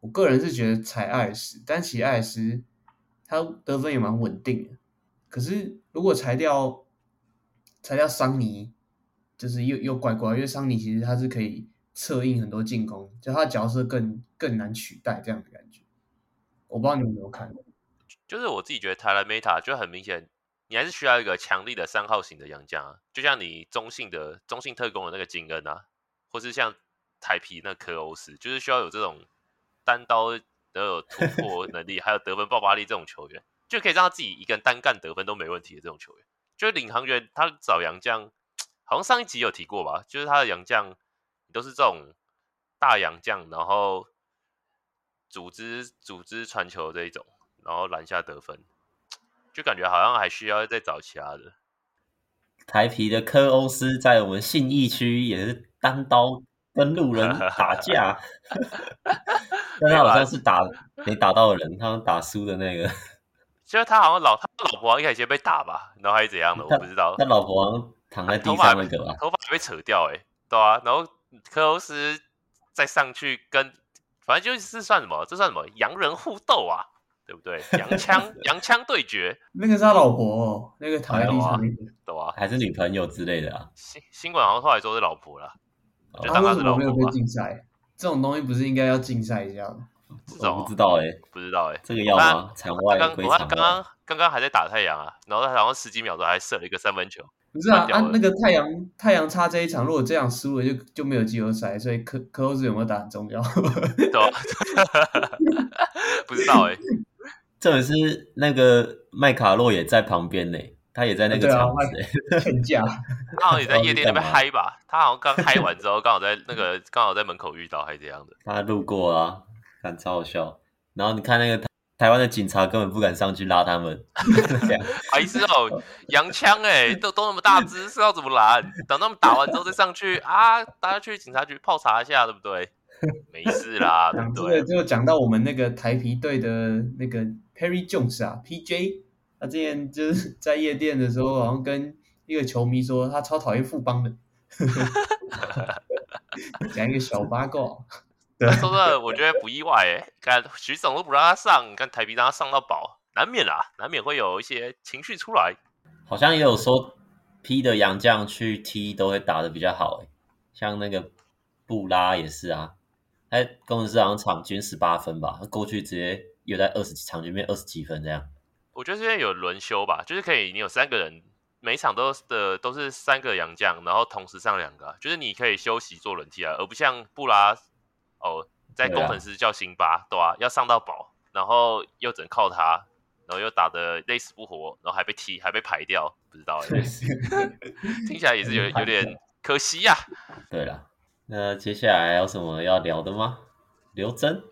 Speaker 3: 我个人是觉得裁艾尔斯，但其实艾尔斯他得分也蛮稳定的。可是如果裁掉裁掉桑尼，就是又又怪怪，因为桑尼其实他是可以策应很多进攻，就他角色更更难取代这样的感觉。我不知道你们有没有看，
Speaker 2: 就是我自己觉得台篮 Meta 就很明显，你还是需要一个强力的三号型的洋将啊，就像你中性的中性特工的那个金恩啊，或是像台皮那科欧斯，就是需要有这种单刀都有突破能力，还有得分爆发力这种球员，就可以让他自己一个人单干得分都没问题的这种球员。就是领航员他找洋将，好像上一集有提过吧，就是他的洋将都是这种大洋将，然后。组织组织传球这一种，然后篮下得分，就感觉好像还需要再找其他的。
Speaker 1: 台皮的科欧斯在我们信义区也是单刀跟路人打架，但他好像是打没打到的人，他们打输的那个。
Speaker 2: 就是他好像老他老婆好像一开始先被打吧，然后还是怎样的，我不知道。
Speaker 1: 他老婆好像躺在地上那个吧，
Speaker 2: 头发被扯掉，哎，对啊，然后科欧斯再上去跟。反正就是算什么？这算什么？洋人互斗啊，对不对？洋枪 洋枪对决，
Speaker 3: 那个是他老婆，哦，那个躺在地上，
Speaker 2: 对啊，
Speaker 1: 还是女朋友之类的啊？
Speaker 2: 新新闻好像后来说是老婆了，
Speaker 3: 哦，就当他是老婆。他为什么没有被禁赛？这种东西不是应该要禁赛一下吗？
Speaker 1: 我不知道哎，欸，
Speaker 2: 不知道哎，欸，这
Speaker 1: 个要吗？场外外。
Speaker 2: 刚刚刚刚还在打太阳啊，然后他好像十几秒钟还射了一个三分球，
Speaker 3: 不是啊啊，那个太阳太阳差这一场，如果这样输了就，就就没有季后赛，所以科科欧斯有没有打很重要？
Speaker 2: 对吧？不知道哎、欸，
Speaker 1: 这也是那个麦卡洛也在旁边呢，他也在那个场子
Speaker 3: 劝架，
Speaker 2: 他好像也在夜店那边嗨吧？他好像刚嗨完之后，刚好在那个刚好在门口遇到，还是这样的。
Speaker 1: 他路过啊，看超好笑。然后你看那个台湾的警察根本不敢上去拉他们，
Speaker 2: 还是哦，洋枪哎，都都那么大只，是要怎么拦？等他们打完之后再上去啊，大家去警察局泡茶一下，对不对？没事啦，对不对？
Speaker 3: 就讲到我们那个台皮队的那个 Perry Jones 啊，PJ，他之前就是在夜店的时候，好像跟一个球迷说他超讨厌富邦的，讲一个小八卦。
Speaker 2: 对，说真的，我觉得不意外诶。看徐总都不让他上，看台啤让他上到饱，难免啦，难免会有一些情绪出来。
Speaker 1: 好像也有说 P 的洋将去 T 都会打的比较好诶，像那个布拉也是啊。他，工程师好像场均十八分吧，他过去直接又在二十场均面二十几分这样。
Speaker 2: 我觉得这边有轮休吧，就是可以，你有三个人，每场都的都是三个洋将，然后同时上两个，就是你可以休息做轮替啊，而不像布拉。哦，在工程师叫辛巴，对啊，要上到宝，然后又只能靠他，然后又打得累死不活，然后还被踢，还被排掉，不知道，听起来也是有有点 可惜呀、啊。
Speaker 1: 对了，那接下来有什么要聊的吗？刘真，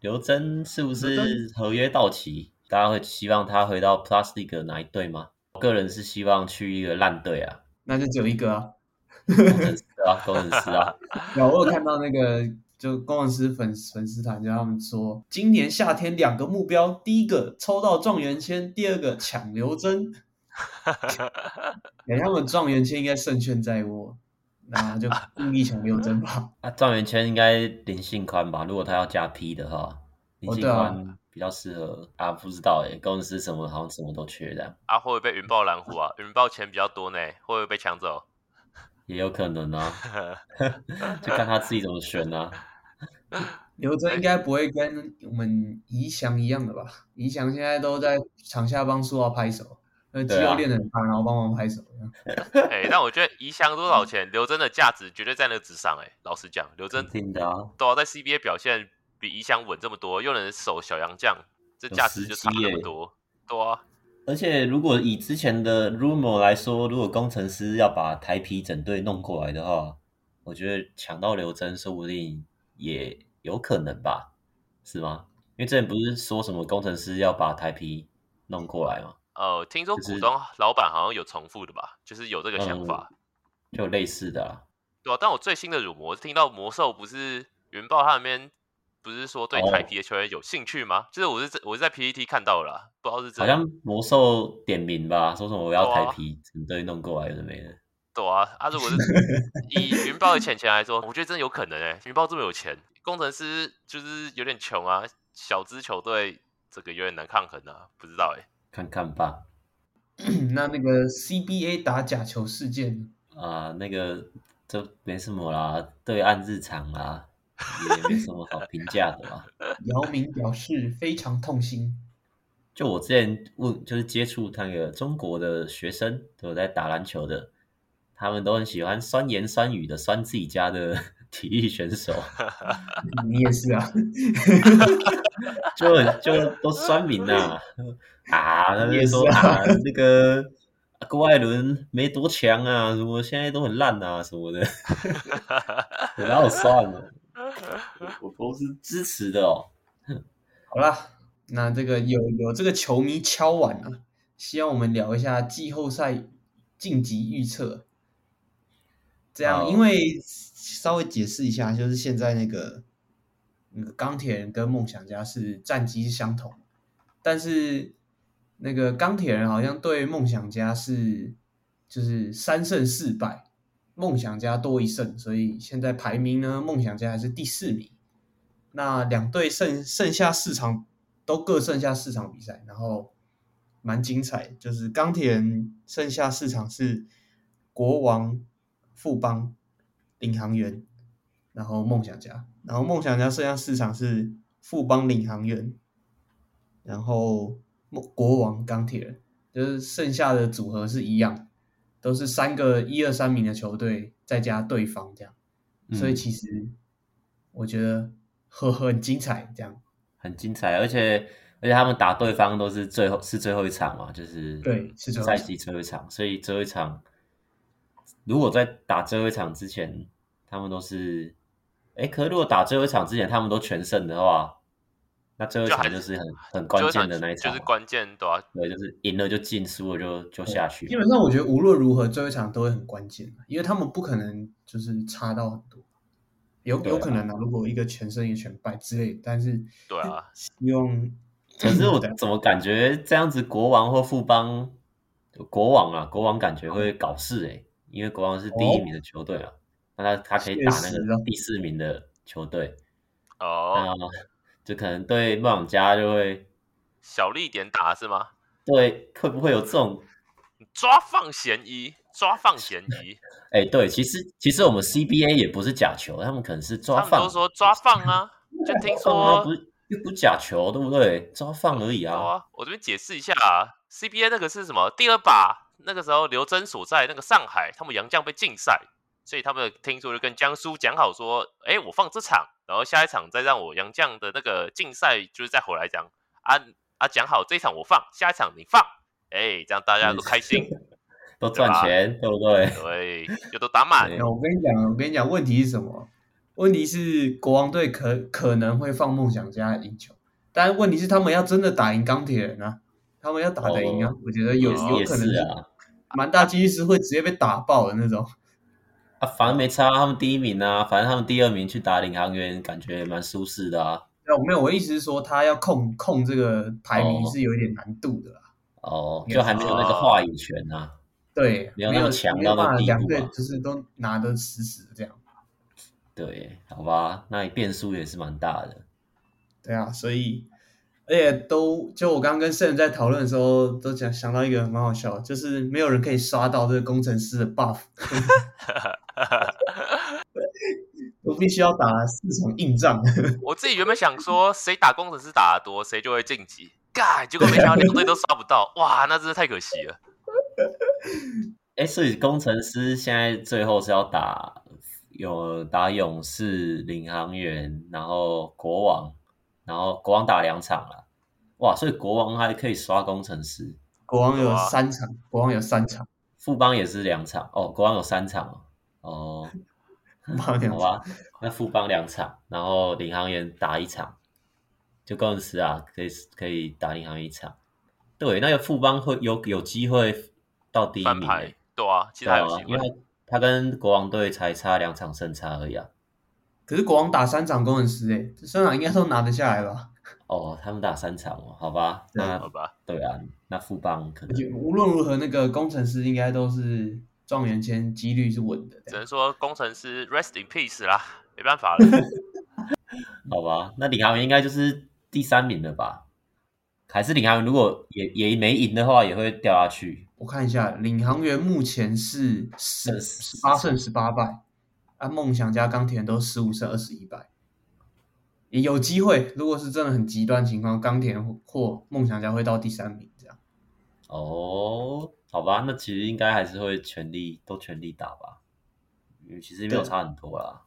Speaker 1: 刘真是不是合约到期？大家会希望他回到 Plus League 哪一队吗？我个人是希望去一个烂队啊，
Speaker 3: 那就只有一个啊，
Speaker 1: 工程师啊，工程师啊，
Speaker 3: 有我有看到那个。就工程师粉粉丝团，就他们说，今年夏天两个目标，第一个抽到状元签，第二个抢刘铮。哎，他们状元签应该胜券在握，那就 故意抢刘真吧。
Speaker 1: 啊，状元签应该林信宽吧？如果他要加 P 的话，林信宽比较适合啊，不知道哎，工程师什么好像什么都缺的。
Speaker 2: 啊，会不会被云豹蓝虎啊？云豹钱比较多呢，会不会被抢走？
Speaker 1: 也有可能啊，就看他自己怎么选啊。
Speaker 3: 刘铮应该不会跟我们怡祥一样的吧？怡祥现在都在场下帮苏豪拍手，那肌肉练得很胖，然后帮忙拍手。
Speaker 2: 哎、欸，但我觉得怡祥多少钱，刘铮的价值绝对在那个之上。哎，老实讲，刘铮都要在 CBA 表现比怡祥稳这么多，又能守小杨将，这价值就差那么多，多啊。
Speaker 1: 而且，如果以之前的 rumor 来说，如果工程师要把台皮整队弄过来的话，我觉得抢到刘真说不定也有可能吧，是吗？因为之前不是说什么工程师要把台皮弄过来吗？
Speaker 2: 哦、呃，听说股东老板好像有重复的吧，就是、就是有这个想法，
Speaker 1: 嗯、就类似的、啊。
Speaker 2: 对啊，但我最新的我是听到魔兽不是云豹他那边。不是说对台啤的球员有兴趣吗？哦、就是我是在我是在 PPT 看到了啦，不知道是真的。
Speaker 1: 好像魔兽点名吧，说什么我要台啤，整队弄过来有的没的。
Speaker 2: 对啊，啊，如果是 以云豹的钱钱来说，我觉得真的有可能哎、欸，云豹这么有钱，工程师就是有点穷啊，小支球队这个有点难抗衡啊，不知道哎、欸，
Speaker 1: 看看吧。
Speaker 3: 那那个 CBA 打假球事件
Speaker 1: 啊，那个这没什么啦，对岸日常啦。也没什么好评价的吧。
Speaker 3: 姚明表示非常痛心。
Speaker 1: 就我之前问，就是接触那个中国的学生，都有在打篮球的，他们都很喜欢酸言酸语的酸自己家的体育选手。
Speaker 3: 你也是啊？
Speaker 1: 就就都酸民呐啊，啊！他们说啊，那个郭艾伦没多强啊，什么现在都很烂啊，什么的，然后算了。我都是支持的哦。
Speaker 3: 好啦，那这个有有这个球迷敲碗了，希望我们聊一下季后赛晋级预测。这样，因为稍微解释一下，就是现在那个那个钢铁人跟梦想家是战绩是相同，但是那个钢铁人好像对梦想家是就是三胜四败。梦想家多一胜，所以现在排名呢，梦想家还是第四名。那两队剩剩下四场都各剩下四场比赛，然后蛮精彩。就是钢铁人剩下四场是国王、富邦、领航员，然后梦想家，然后梦想家剩下四场是富邦、领航员，然后国王、钢铁人，就是剩下的组合是一样。都是三个一二三名的球队再加对方这样，
Speaker 1: 嗯、
Speaker 3: 所以其实我觉得很很精彩，这样。
Speaker 1: 很精彩，而且而且他们打对方都是最后是最后一场嘛，就是
Speaker 3: 对是
Speaker 1: 赛季最后一场，所以最后一场如果在打最后一场之前，他们都是哎，可是如果打最后一场之前他们都全胜的话。那最后一场就是很很关键的那一场，
Speaker 2: 就是关键对啊，
Speaker 1: 对，就是赢了就进，输了就就下去。
Speaker 3: 基本上我觉得无论如何，最后一场都会很关键，因为他们不可能就是差到很多，有有可能啊，如果一个全胜一个全败之类，但是
Speaker 2: 对啊，
Speaker 3: 希望。
Speaker 1: 可是我 怎么感觉这样子，国王或副邦，国王啊，国王感觉会搞事诶，因为国王是第一名的球队啊，那他他可以打那个第四名的球队
Speaker 2: 哦。
Speaker 1: 就可能对梦想家就会
Speaker 2: 小力点打是吗？
Speaker 1: 对，会不会有这种
Speaker 2: 抓放嫌疑？抓放嫌疑？
Speaker 1: 哎、欸，对，其实其实我们 CBA 也不是假球，他们可能是抓放。他
Speaker 2: 们都说抓放啊，就听 说
Speaker 1: 不是又不假球，对不对？抓放而已啊。
Speaker 2: 啊我这边解释一下啊，CBA 那个是什么？第二把那个时候刘铮所在那个上海，他们杨将被禁赛。所以他们听说就跟江苏讲好说，哎，我放这场，然后下一场再让我杨将的那个竞赛就是再回来讲，啊啊讲好这一场我放，下一场你放，哎，这样大家都开心，
Speaker 1: 都赚钱，对不对？
Speaker 2: 对，就都打满。
Speaker 3: 我跟你讲，我跟你讲，问题是什么？问题是国王队可可能会放梦想家赢球，但问题是他们要真的打赢钢铁人啊，他们要打得赢啊，我觉得有有可能是啊，蛮大几率是会直接被打爆的那种。
Speaker 1: 啊，反正没差，他们第一名啊，反正他们第二名去打领航员，感觉蛮舒适的啊。
Speaker 3: 我没有，我意思是说，他要控控这个排名是有一点难度的啦。
Speaker 1: 哦，就还没有那个话语权啊。
Speaker 3: 对，
Speaker 1: 没有那么强到那地步。
Speaker 3: 两队就是都拿得死死的这样。
Speaker 1: 对，好吧，那你变数也是蛮大的。
Speaker 3: 对啊，所以。而且都就我刚刚跟圣人在讨论的时候，都讲想到一个蛮好笑，就是没有人可以刷到这个工程师的 buff，我必须要打四场硬仗。
Speaker 2: 我自己原本想说，谁打工程师打得多，谁就会晋级。God，结果没想到两队都刷不到，哇，那真是太可惜了。
Speaker 1: 哎，所以工程师现在最后是要打有打勇士、领航员，然后国王。然后国王打两场了，哇！所以国王还可以刷工程师。
Speaker 3: 国王有三场，国王有三场，
Speaker 1: 富邦也是两场哦。国王有三场哦，好吧，那富邦两场，然后领航员打一场，就工程师啊，可以可以打领航员一场。对，那个富邦会有有机会到第一名，
Speaker 2: 对啊，其他有机会，
Speaker 1: 因为他跟国王队才差两场胜差而已啊。
Speaker 3: 可是国王打三场工程师，哎，这三场应该都拿得下来吧？
Speaker 1: 哦，他们打三场哦，好吧，那
Speaker 2: 好吧，
Speaker 1: 对啊，那富邦可能
Speaker 3: 无论如何，那个工程师应该都是状元签几率是稳的。
Speaker 2: 只能说工程师 rest in peace 啦，没办法了。
Speaker 1: 好吧，那领航员应该就是第三名了吧？还是领航员如果也也没赢的话，也会掉下去？
Speaker 3: 我看一下，领航员目前是十十八胜十八败。啊，梦想家、钢铁人都十五胜二十一败，也有机会。如果是真的很极端情况，钢铁或梦想家会到第三名这样。
Speaker 1: 哦，好吧，那其实应该还是会全力都全力打吧，因为其实没有差很多啦。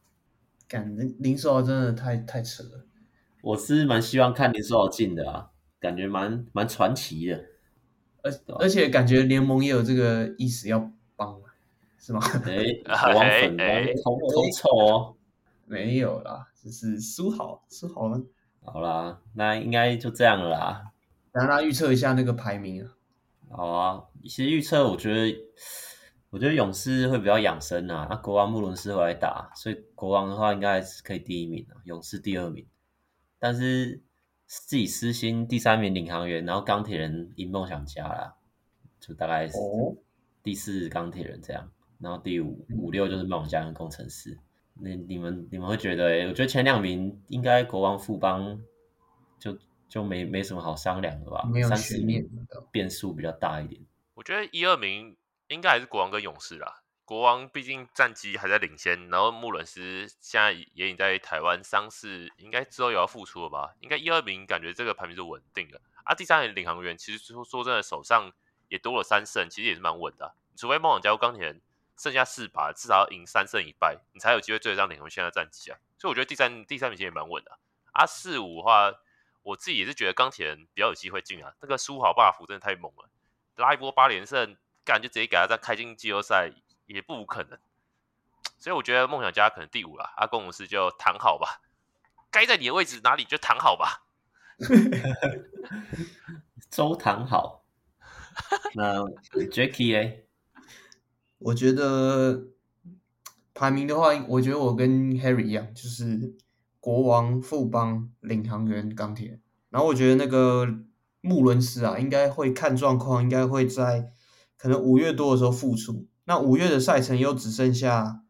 Speaker 3: 感林林书豪真的太太扯了，
Speaker 1: 我是蛮希望看林书豪进的啊，感觉蛮蛮传奇的，
Speaker 3: 而而且感觉联盟也有这个意思要帮。是吗？哎、
Speaker 1: 欸，国王粉都偷偷臭哦，
Speaker 3: 没有啦，只是输好输好了。
Speaker 1: 好啦，那应该就这样了啦。
Speaker 3: 让大家预测一下那个排名啊。
Speaker 1: 好啊，其实预测我觉得，我觉得勇士会比较养生啊。那国王穆伦斯回来打，所以国王的话应该还是可以第一名啊，勇士第二名。但是自己私心第三名领航员，然后钢铁人赢梦想家啦，就大概是第四钢铁人这样。然后第五五六就是梦想家跟工程师，那你们你们会觉得？哎，我觉得前两名应该国王富邦就就没没什么好商量的吧？
Speaker 3: 没有悬念，
Speaker 1: 变数比较大一点。
Speaker 2: 我觉得一二名应该还是国王跟勇士啦。国王毕竟战绩还在领先，然后穆伦斯现在也已经在台湾伤势，应该之后也要复出了吧？应该一二名感觉这个排名是稳定的啊。第三名领航员其实说说真的，手上也多了三胜，其实也是蛮稳的啊。除非梦想家或钢铁人剩下四把，至少要赢三胜一败，你才有机会追得上领红现在战绩啊。所以我觉得第三第三名其实也蛮稳的啊。四五的话，我自己也是觉得钢铁人比较有机会进啊。那个苏豪 buff 真的太猛了，拉一波八连胜，干就直接给他再开进季后赛也不无可能。所以我觉得梦想家可能第五了，阿公武士就躺好吧，该在你的位置哪里就躺好吧。
Speaker 1: 周躺好。那 Jacky 哎，
Speaker 3: 我觉得排名的话，我觉得我跟 Harry 一样，就是国王、富邦、领航员、钢铁。然后我觉得那个穆伦斯啊，应该会看状况，应该会在可能五月多的时候复出。那五月的赛程又只剩下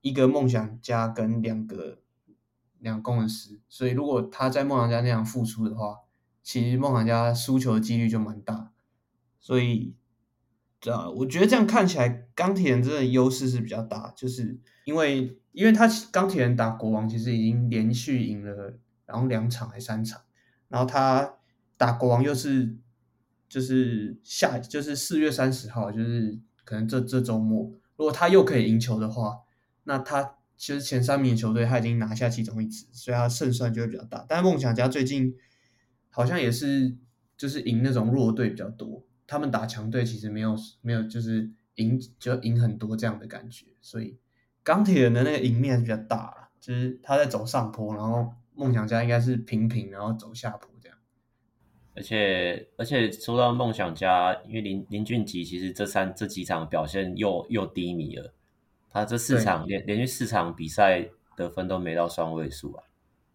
Speaker 3: 一个梦想家跟两个两个攻城狮，所以如果他在梦想家那样复出的话，其实梦想家输球的几率就蛮大。所以，这样我觉得这样看起来，钢铁人真的优势是比较大，就是因为因为他钢铁人打国王其实已经连续赢了，然后两场还三场，然后他打国王又是就是下就是四月三十号，就是可能这这周末，如果他又可以赢球的话，那他其实前三名球队他已经拿下其中一支，所以他胜算就会比较大。但是梦想家最近好像也是就是赢那种弱队比较多。他们打强队其实没有没有就是赢就赢很多这样的感觉，所以钢铁人的那个赢面比较大，就是他在走上坡，然后梦想家应该是平平，然后走下坡这样。
Speaker 1: 而且而且说到梦想家，因为林林俊杰其实这三这几场表现又又低迷了，他这四场连连续四场比赛得分都没到双位数啊，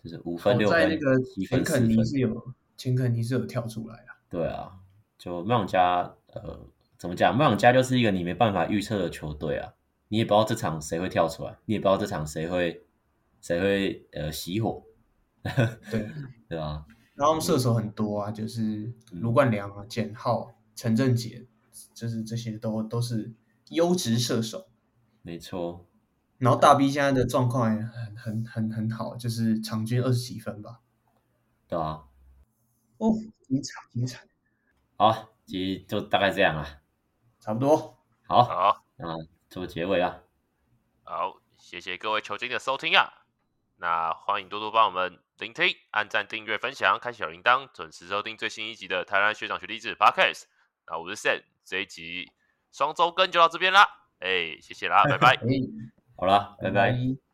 Speaker 1: 就是五分六分
Speaker 3: 在那
Speaker 1: 个
Speaker 3: 钱肯尼是有钱肯尼是有跳出来啊，
Speaker 1: 对啊。就梦想家，呃，怎么讲？梦想家就是一个你没办法预测的球队啊，你也不知道这场谁会跳出来，你也不知道这场谁会谁会呃熄火，
Speaker 3: 对
Speaker 1: 对吧？
Speaker 3: 然后射手很多啊，就是卢冠良啊、简浩、陈振杰，就是这些都都是优质射手，
Speaker 1: 没错。
Speaker 3: 然后大 B 现在的状况也很很很很好，就是场均二十几分吧，
Speaker 1: 对啊。
Speaker 3: 哦，精彩精彩。
Speaker 1: 好，其实就大概这样啊，
Speaker 3: 差不多。
Speaker 1: 好，
Speaker 2: 好，
Speaker 1: 那做结尾啊。
Speaker 2: 好，谢谢各位球精的收听啊。那欢迎多多帮我们聆听、按赞、订阅、分享、开小铃铛，准时收听最新一集的台湾学长学弟制 Podcast。那我是 Sam，这一集双周更就到这边啦。哎，谢谢啦，拜拜。
Speaker 3: 哎、
Speaker 1: 好了，拜拜。拜拜。